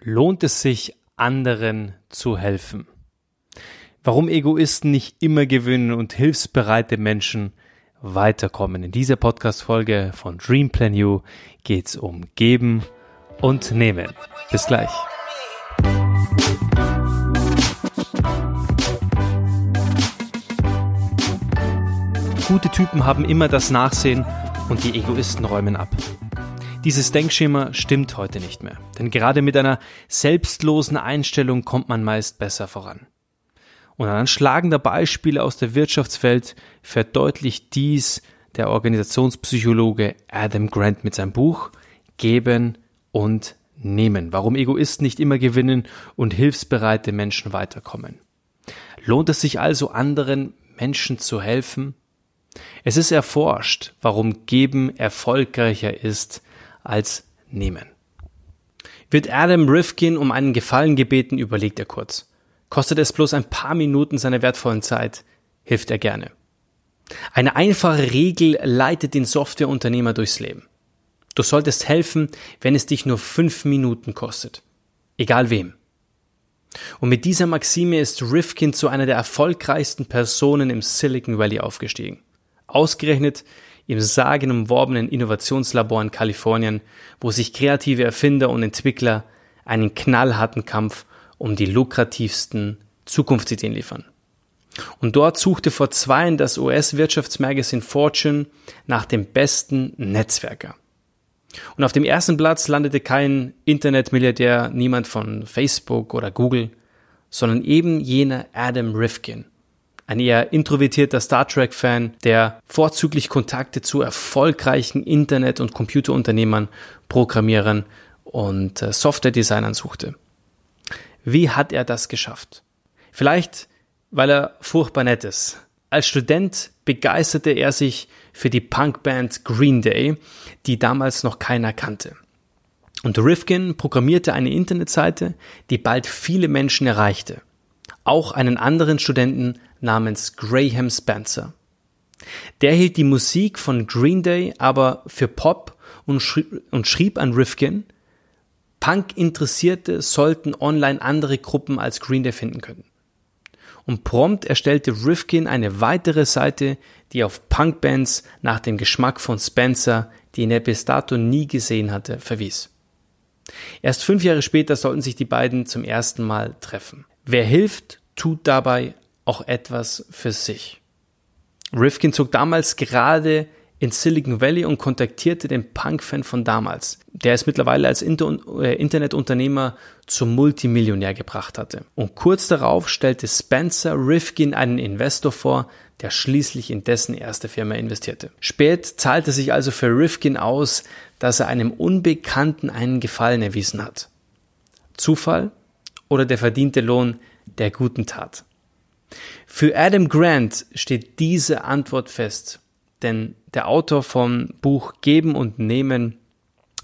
lohnt es sich, anderen zu helfen? Warum Egoisten nicht immer gewinnen und hilfsbereite Menschen weiterkommen. In dieser Podcast-Folge von Dream Plan You geht's um Geben und Nehmen. Bis gleich. Gute Typen haben immer das Nachsehen und die Egoisten räumen ab. Dieses Denkschema stimmt heute nicht mehr, denn gerade mit einer selbstlosen Einstellung kommt man meist besser voran. Und an schlagender Beispiele aus der Wirtschaftswelt verdeutlicht dies der Organisationspsychologe Adam Grant mit seinem Buch Geben und Nehmen, warum Egoisten nicht immer gewinnen und hilfsbereite Menschen weiterkommen. Lohnt es sich also anderen Menschen zu helfen? Es ist erforscht, warum Geben erfolgreicher ist als nehmen. Wird Adam Rifkin um einen Gefallen gebeten, überlegt er kurz. Kostet es bloß ein paar Minuten seiner wertvollen Zeit, hilft er gerne. Eine einfache Regel leitet den Softwareunternehmer durchs Leben. Du solltest helfen, wenn es dich nur fünf Minuten kostet. Egal wem. Und mit dieser Maxime ist Rifkin zu einer der erfolgreichsten Personen im Silicon Valley aufgestiegen. Ausgerechnet im sagenumworbenen Innovationslabor in Kalifornien, wo sich kreative Erfinder und Entwickler einen knallharten Kampf um die lukrativsten Zukunftsideen liefern. Und dort suchte vor zwei Jahren das US-Wirtschaftsmagazin Fortune nach dem besten Netzwerker. Und auf dem ersten Platz landete kein Internetmilliardär, niemand von Facebook oder Google, sondern eben jener Adam Rifkin, ein eher introvertierter Star Trek-Fan, der vorzüglich Kontakte zu erfolgreichen Internet- und Computerunternehmern, Programmierern und äh, Software-Designern suchte. Wie hat er das geschafft? Vielleicht, weil er furchtbar nett ist. Als Student begeisterte er sich für die Punkband Green Day, die damals noch keiner kannte. Und Rifkin programmierte eine Internetseite, die bald viele Menschen erreichte. Auch einen anderen Studenten namens Graham Spencer. Der hielt die Musik von Green Day aber für Pop und schrieb, und schrieb an Rifkin, Punk-Interessierte sollten online andere Gruppen als Green Day finden können. Und prompt erstellte Rifkin eine weitere Seite, die auf Punkbands nach dem Geschmack von Spencer, den er bis dato nie gesehen hatte, verwies. Erst fünf Jahre später sollten sich die beiden zum ersten Mal treffen. Wer hilft, tut dabei auch etwas für sich. Rifkin zog damals gerade in Silicon Valley und kontaktierte den Punk-Fan von damals, der es mittlerweile als äh, Internetunternehmer zum Multimillionär gebracht hatte. Und kurz darauf stellte Spencer Rifkin einen Investor vor, der schließlich in dessen erste Firma investierte. Spät zahlte sich also für Rifkin aus, dass er einem Unbekannten einen Gefallen erwiesen hat. Zufall oder der verdiente Lohn der guten Tat? Für Adam Grant steht diese Antwort fest, denn der Autor vom Buch Geben und Nehmen,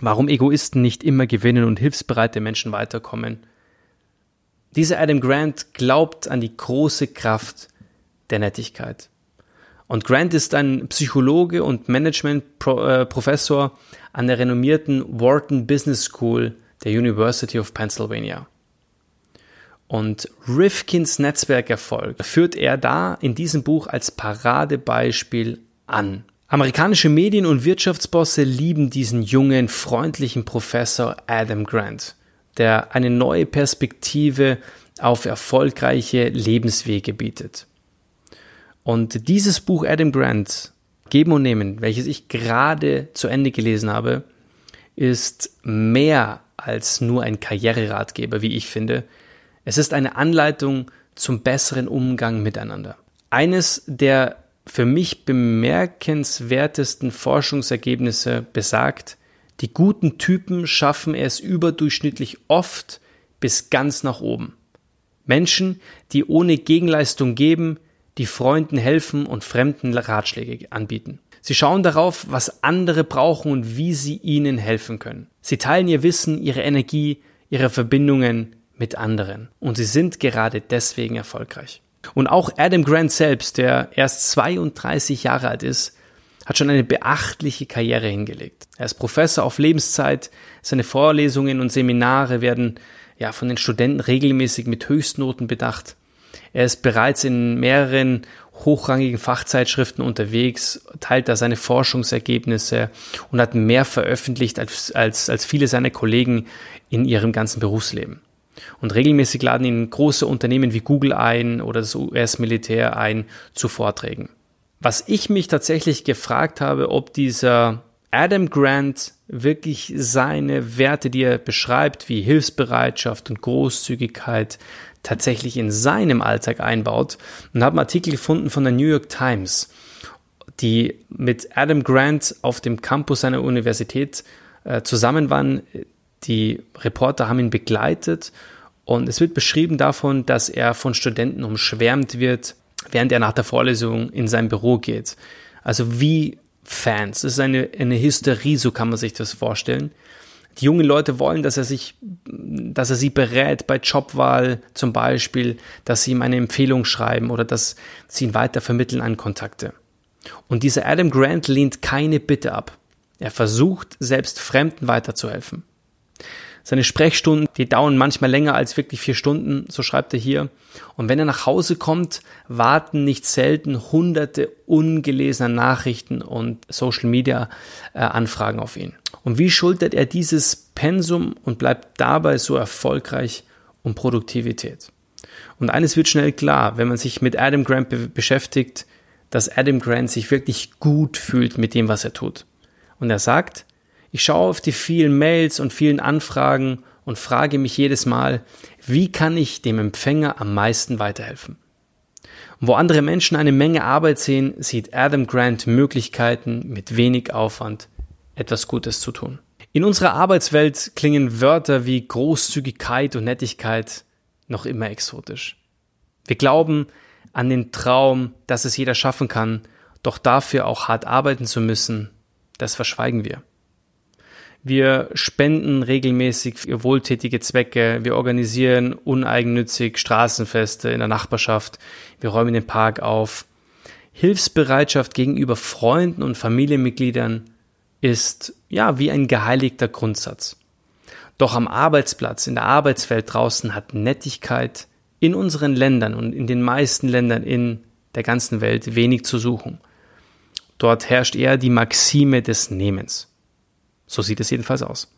warum Egoisten nicht immer gewinnen und hilfsbereite Menschen weiterkommen, dieser Adam Grant glaubt an die große Kraft der Nettigkeit. Und Grant ist ein Psychologe und Management-Professor äh, an der renommierten Wharton Business School der University of Pennsylvania. Und Rifkins Netzwerkerfolg führt er da in diesem Buch als Paradebeispiel an. Amerikanische Medien und Wirtschaftsbosse lieben diesen jungen, freundlichen Professor Adam Grant, der eine neue Perspektive auf erfolgreiche Lebenswege bietet. Und dieses Buch Adam Grant, Geben und Nehmen, welches ich gerade zu Ende gelesen habe, ist mehr als nur ein Karriereratgeber, wie ich finde. Es ist eine Anleitung zum besseren Umgang miteinander. Eines der für mich bemerkenswertesten Forschungsergebnisse besagt, die guten Typen schaffen es überdurchschnittlich oft bis ganz nach oben. Menschen, die ohne Gegenleistung geben, die Freunden helfen und Fremden Ratschläge anbieten. Sie schauen darauf, was andere brauchen und wie sie ihnen helfen können. Sie teilen ihr Wissen, ihre Energie, ihre Verbindungen, mit anderen. Und sie sind gerade deswegen erfolgreich. Und auch Adam Grant selbst, der erst 32 Jahre alt ist, hat schon eine beachtliche Karriere hingelegt. Er ist Professor auf Lebenszeit, seine Vorlesungen und Seminare werden ja, von den Studenten regelmäßig mit Höchstnoten bedacht. Er ist bereits in mehreren hochrangigen Fachzeitschriften unterwegs, teilt da seine Forschungsergebnisse und hat mehr veröffentlicht als, als, als viele seiner Kollegen in ihrem ganzen Berufsleben. Und regelmäßig laden ihn große Unternehmen wie Google ein oder das US-Militär ein zu Vorträgen. Was ich mich tatsächlich gefragt habe, ob dieser Adam Grant wirklich seine Werte, die er beschreibt, wie Hilfsbereitschaft und Großzügigkeit, tatsächlich in seinem Alltag einbaut und habe einen Artikel gefunden von der New York Times, die mit Adam Grant auf dem Campus seiner Universität äh, zusammen waren. Die Reporter haben ihn begleitet und es wird beschrieben davon, dass er von Studenten umschwärmt wird, während er nach der Vorlesung in sein Büro geht. Also wie Fans. Es ist eine, eine Hysterie, so kann man sich das vorstellen. Die jungen Leute wollen, dass er sich, dass er sie berät bei Jobwahl zum Beispiel, dass sie ihm eine Empfehlung schreiben oder dass sie ihn weiter vermitteln an Kontakte. Und dieser Adam Grant lehnt keine Bitte ab. Er versucht, selbst Fremden weiterzuhelfen. Seine Sprechstunden, die dauern manchmal länger als wirklich vier Stunden, so schreibt er hier. Und wenn er nach Hause kommt, warten nicht selten hunderte ungelesener Nachrichten und Social Media äh, Anfragen auf ihn. Und wie schultert er dieses Pensum und bleibt dabei so erfolgreich um Produktivität? Und eines wird schnell klar, wenn man sich mit Adam Grant be beschäftigt, dass Adam Grant sich wirklich gut fühlt mit dem, was er tut. Und er sagt, ich schaue auf die vielen Mails und vielen Anfragen und frage mich jedes Mal, wie kann ich dem Empfänger am meisten weiterhelfen? Und wo andere Menschen eine Menge Arbeit sehen, sieht Adam Grant Möglichkeiten, mit wenig Aufwand etwas Gutes zu tun. In unserer Arbeitswelt klingen Wörter wie Großzügigkeit und Nettigkeit noch immer exotisch. Wir glauben an den Traum, dass es jeder schaffen kann, doch dafür auch hart arbeiten zu müssen, das verschweigen wir. Wir spenden regelmäßig für wohltätige Zwecke. Wir organisieren uneigennützig Straßenfeste in der Nachbarschaft. Wir räumen den Park auf. Hilfsbereitschaft gegenüber Freunden und Familienmitgliedern ist ja wie ein geheiligter Grundsatz. Doch am Arbeitsplatz, in der Arbeitswelt draußen hat Nettigkeit in unseren Ländern und in den meisten Ländern in der ganzen Welt wenig zu suchen. Dort herrscht eher die Maxime des Nehmens. So sieht es jedenfalls aus.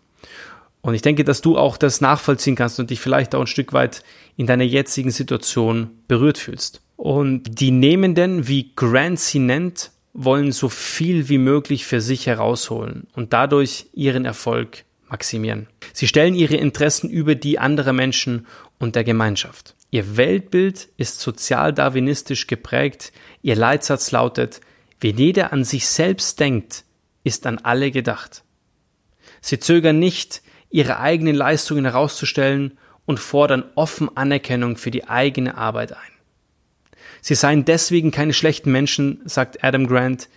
Und ich denke, dass du auch das nachvollziehen kannst und dich vielleicht auch ein Stück weit in deiner jetzigen Situation berührt fühlst. Und die Nehmenden, wie Grant sie nennt, wollen so viel wie möglich für sich herausholen und dadurch ihren Erfolg maximieren. Sie stellen ihre Interessen über die anderer Menschen und der Gemeinschaft. Ihr Weltbild ist sozial-darwinistisch geprägt. Ihr Leitsatz lautet, wenn jeder an sich selbst denkt, ist an alle gedacht. Sie zögern nicht, ihre eigenen Leistungen herauszustellen und fordern offen Anerkennung für die eigene Arbeit ein. Sie seien deswegen keine schlechten Menschen, sagt Adam Grant,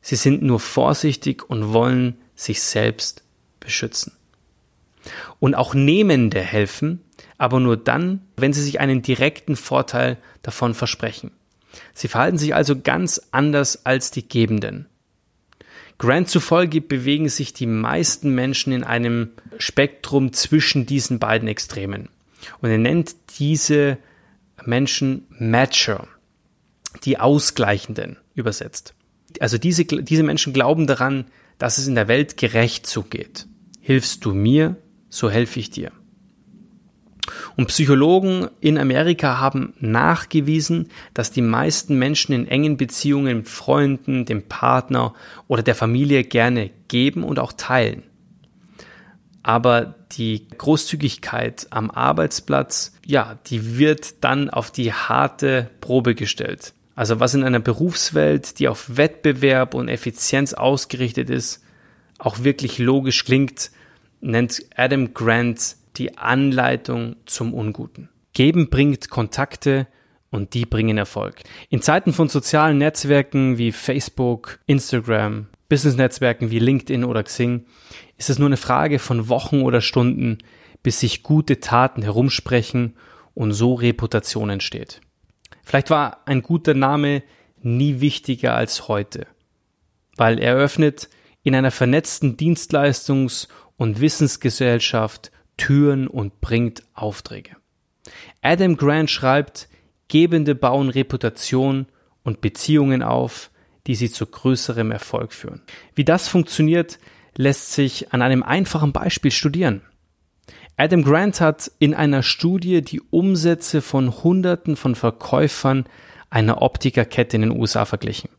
sie sind nur vorsichtig und wollen sich selbst beschützen. Und auch Nehmende helfen, aber nur dann, wenn sie sich einen direkten Vorteil davon versprechen. Sie verhalten sich also ganz anders als die Gebenden. Grant zufolge bewegen sich die meisten Menschen in einem Spektrum zwischen diesen beiden Extremen. Und er nennt diese Menschen Matcher, die Ausgleichenden übersetzt. Also diese, diese Menschen glauben daran, dass es in der Welt gerecht zugeht. Hilfst du mir, so helfe ich dir. Und Psychologen in Amerika haben nachgewiesen, dass die meisten Menschen in engen Beziehungen mit Freunden, dem Partner oder der Familie gerne geben und auch teilen. Aber die Großzügigkeit am Arbeitsplatz, ja, die wird dann auf die harte Probe gestellt. Also was in einer Berufswelt, die auf Wettbewerb und Effizienz ausgerichtet ist, auch wirklich logisch klingt, nennt Adam Grant die Anleitung zum Unguten. Geben bringt Kontakte und die bringen Erfolg. In Zeiten von sozialen Netzwerken wie Facebook, Instagram, Business-Netzwerken wie LinkedIn oder Xing ist es nur eine Frage von Wochen oder Stunden, bis sich gute Taten herumsprechen und so Reputation entsteht. Vielleicht war ein guter Name nie wichtiger als heute, weil er öffnet in einer vernetzten Dienstleistungs- und Wissensgesellschaft Türen und bringt Aufträge. Adam Grant schreibt, Gebende bauen Reputation und Beziehungen auf, die sie zu größerem Erfolg führen. Wie das funktioniert, lässt sich an einem einfachen Beispiel studieren. Adam Grant hat in einer Studie die Umsätze von Hunderten von Verkäufern einer Optikerkette in den USA verglichen.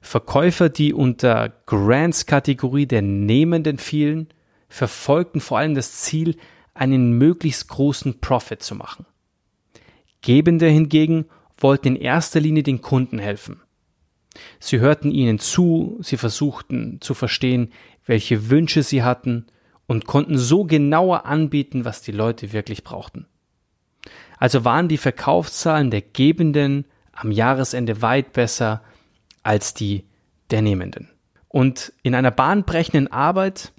Verkäufer, die unter Grants Kategorie der Nehmenden fielen, verfolgten vor allem das Ziel, einen möglichst großen Profit zu machen. Gebende hingegen wollten in erster Linie den Kunden helfen. Sie hörten ihnen zu, sie versuchten zu verstehen, welche Wünsche sie hatten und konnten so genauer anbieten, was die Leute wirklich brauchten. Also waren die Verkaufszahlen der Gebenden am Jahresende weit besser als die der Nehmenden. Und in einer bahnbrechenden Arbeit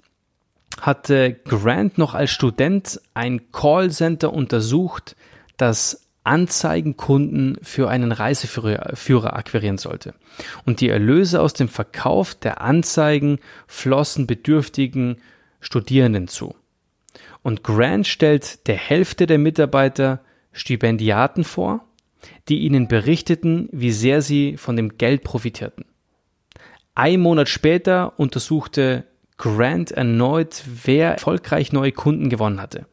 hatte Grant noch als Student ein Callcenter untersucht, das Anzeigenkunden für einen Reiseführer akquirieren sollte. Und die Erlöse aus dem Verkauf der Anzeigen flossen bedürftigen Studierenden zu. Und Grant stellt der Hälfte der Mitarbeiter Stipendiaten vor, die ihnen berichteten, wie sehr sie von dem Geld profitierten. Ein Monat später untersuchte Grant erneut, wer erfolgreich neue Kunden gewonnen hatte.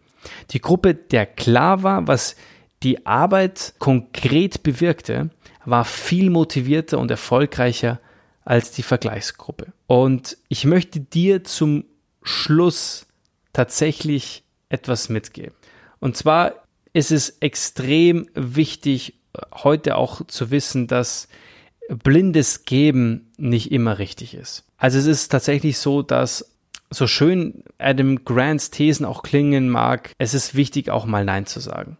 Die Gruppe, der klar war, was die Arbeit konkret bewirkte, war viel motivierter und erfolgreicher als die Vergleichsgruppe. Und ich möchte dir zum Schluss tatsächlich etwas mitgeben. Und zwar ist es extrem wichtig, heute auch zu wissen, dass blindes Geben nicht immer richtig ist. Also es ist tatsächlich so, dass so schön Adam Grants Thesen auch klingen mag, es ist wichtig auch mal Nein zu sagen.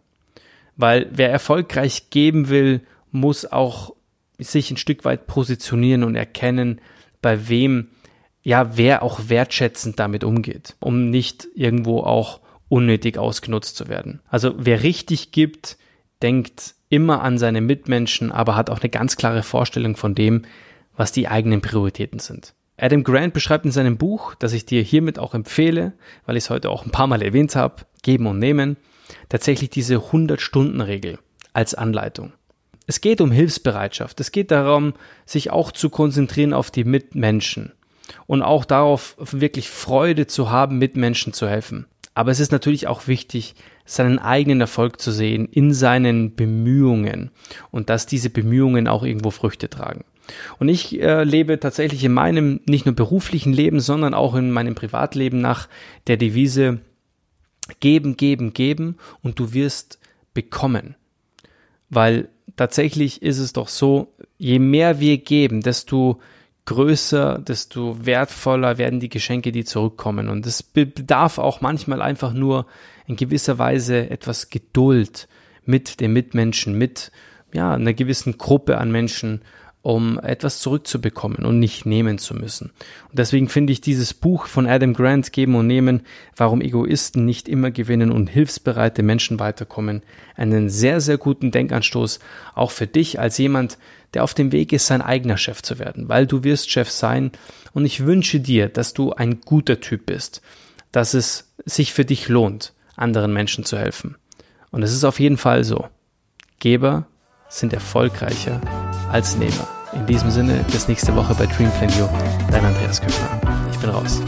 Weil wer erfolgreich geben will, muss auch sich ein Stück weit positionieren und erkennen, bei wem, ja, wer auch wertschätzend damit umgeht, um nicht irgendwo auch unnötig ausgenutzt zu werden. Also wer richtig gibt, denkt immer an seine Mitmenschen, aber hat auch eine ganz klare Vorstellung von dem, was die eigenen Prioritäten sind. Adam Grant beschreibt in seinem Buch, das ich dir hiermit auch empfehle, weil ich es heute auch ein paar Mal erwähnt habe, Geben und Nehmen, tatsächlich diese 100-Stunden-Regel als Anleitung. Es geht um Hilfsbereitschaft. Es geht darum, sich auch zu konzentrieren auf die Mitmenschen und auch darauf, wirklich Freude zu haben, Mitmenschen zu helfen. Aber es ist natürlich auch wichtig, seinen eigenen Erfolg zu sehen in seinen Bemühungen und dass diese Bemühungen auch irgendwo Früchte tragen. Und ich äh, lebe tatsächlich in meinem nicht nur beruflichen Leben, sondern auch in meinem Privatleben nach der Devise geben, geben, geben und du wirst bekommen. Weil tatsächlich ist es doch so, je mehr wir geben, desto größer, desto wertvoller werden die Geschenke, die zurückkommen. Und es bedarf auch manchmal einfach nur in gewisser Weise etwas Geduld mit den Mitmenschen, mit ja, einer gewissen Gruppe an Menschen um etwas zurückzubekommen und nicht nehmen zu müssen. Und deswegen finde ich dieses Buch von Adam Grant Geben und Nehmen, warum Egoisten nicht immer gewinnen und hilfsbereite Menschen weiterkommen, einen sehr, sehr guten Denkanstoß, auch für dich als jemand, der auf dem Weg ist, sein eigener Chef zu werden, weil du wirst Chef sein und ich wünsche dir, dass du ein guter Typ bist, dass es sich für dich lohnt, anderen Menschen zu helfen. Und es ist auf jeden Fall so. Geber sind erfolgreicher als Nehmer. In diesem Sinne, bis nächste Woche bei Dream Plan You. Dein Andreas Köppner. Ich bin raus.